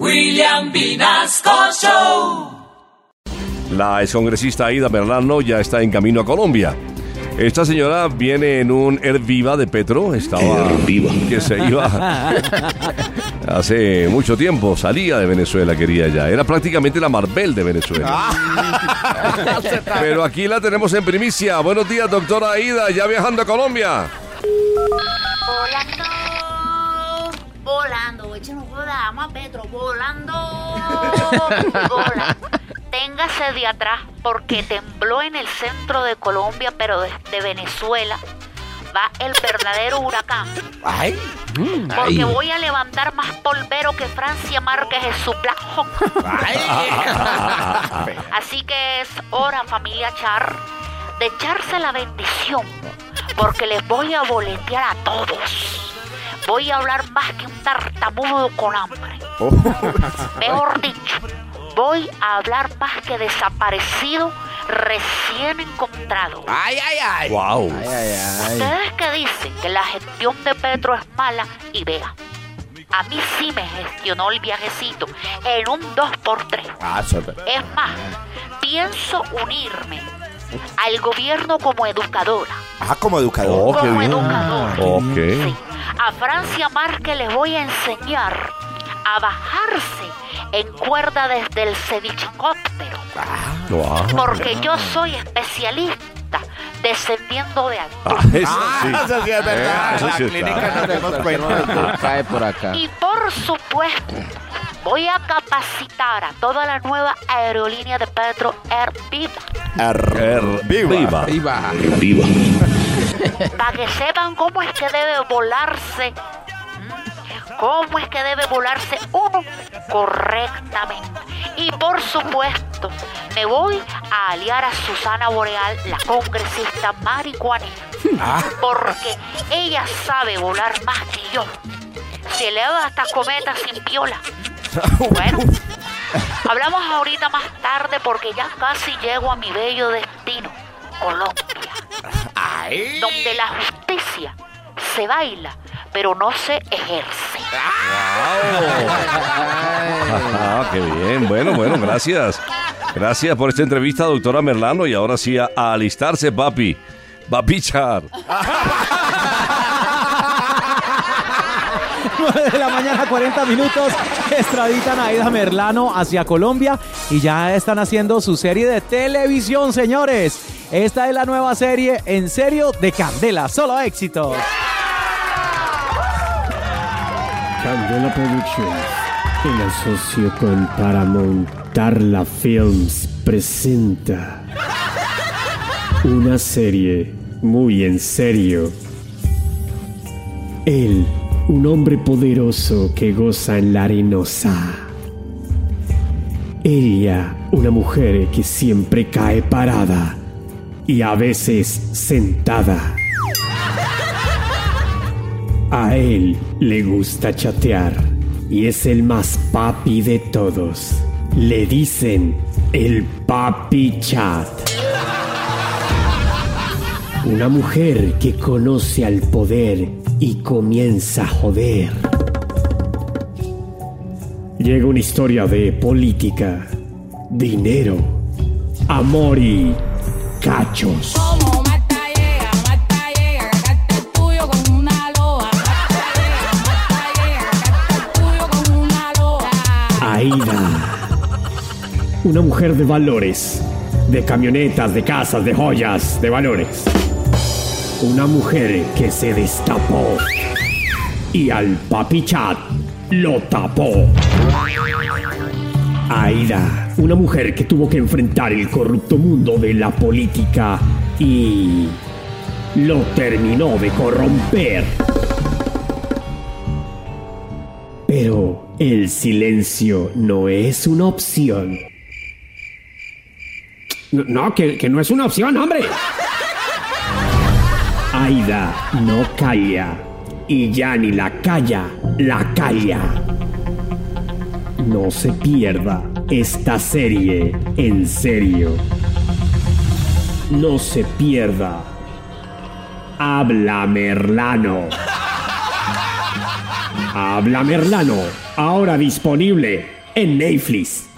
William Vinasco Show. La excongresista Aida Merlano ya está en camino a Colombia. Esta señora viene en un Air Viva de Petro, estaba que se iba hace mucho tiempo, salía de Venezuela, quería ya, era prácticamente la Marvel de Venezuela. Pero aquí la tenemos en primicia. Buenos días, doctora Aida, ya viajando a Colombia. Volando, volando, echen un vamos a Petro, volando, volando. Téngase de atrás porque tembló en el centro de Colombia, pero desde Venezuela va el verdadero huracán. Ay. Porque voy a levantar más polvero que Francia Márquez en su Black Hawk. Así que es hora, familia Char, de echarse la bendición. Porque les voy a boletear a todos. Voy a hablar más que un tartamudo con hambre. Mejor dicho, voy a hablar más que desaparecido recién encontrado. Ay, ay, ay. Wow. Ustedes que dicen que la gestión de Petro es mala y vea. A mí sí me gestionó el viajecito en un 2x3. Ah. Es más, pienso unirme al gobierno como educadora. Ah, como educador. Oh, como bien. educadora. Ok. Sí. A Francia Márquez les voy a enseñar a bajarse en cuerda desde el cevichicóptero. Wow. Porque yo soy especialista descendiendo de altura. Ah, eso sí. eso sí es verdad. eso la sí está. clínica nos dimos cuenta. Cae por acá. Y por supuesto, voy a capacitar a toda la nueva aerolínea de Petro Air Viva Er- Viva. Viva. Viva. Para que sepan cómo es que debe volarse. ¿Cómo es que debe volarse uno correctamente? Y por supuesto, me voy a aliar a Susana Boreal, la congresista marihuanera. Porque ella sabe volar más que yo. Se eleva hasta cometas sin piola. Bueno, hablamos ahorita más tarde porque ya casi llego a mi bello destino, Colombia Ay. donde la justicia se baila, pero no se ejerce. Ah, qué bien. Bueno, bueno, gracias. Gracias por esta entrevista, doctora Merlano. Y ahora sí, a, a alistarse, papi. Papi Char. 9 de la mañana, 40 minutos. Extraditan a Aida Merlano hacia Colombia y ya están haciendo su serie de televisión, señores. Esta es la nueva serie en serio de Candela. Solo éxito. Candela Productions, en asocio con Paramount Tarla Films, presenta una serie muy en serio. Él, un hombre poderoso que goza en la arenosa. Ella, una mujer que siempre cae parada y a veces sentada. A él le gusta chatear y es el más papi de todos. Le dicen el papi chat. Una mujer que conoce al poder y comienza a joder. Llega una historia de política, dinero, amor y loa. Aida. Una mujer de valores. De camionetas, de casas, de joyas, de valores. Una mujer que se destapó. Y al papi chat lo tapó. Aida. Una mujer que tuvo que enfrentar el corrupto mundo de la política y lo terminó de corromper. Pero el silencio no es una opción. No, que, que no es una opción, hombre. Aida no calla. Y ya ni la calla, la calla. No se pierda esta serie en serio. No se pierda. Habla Merlano. Habla Merlano Ahora disponible en Netflix.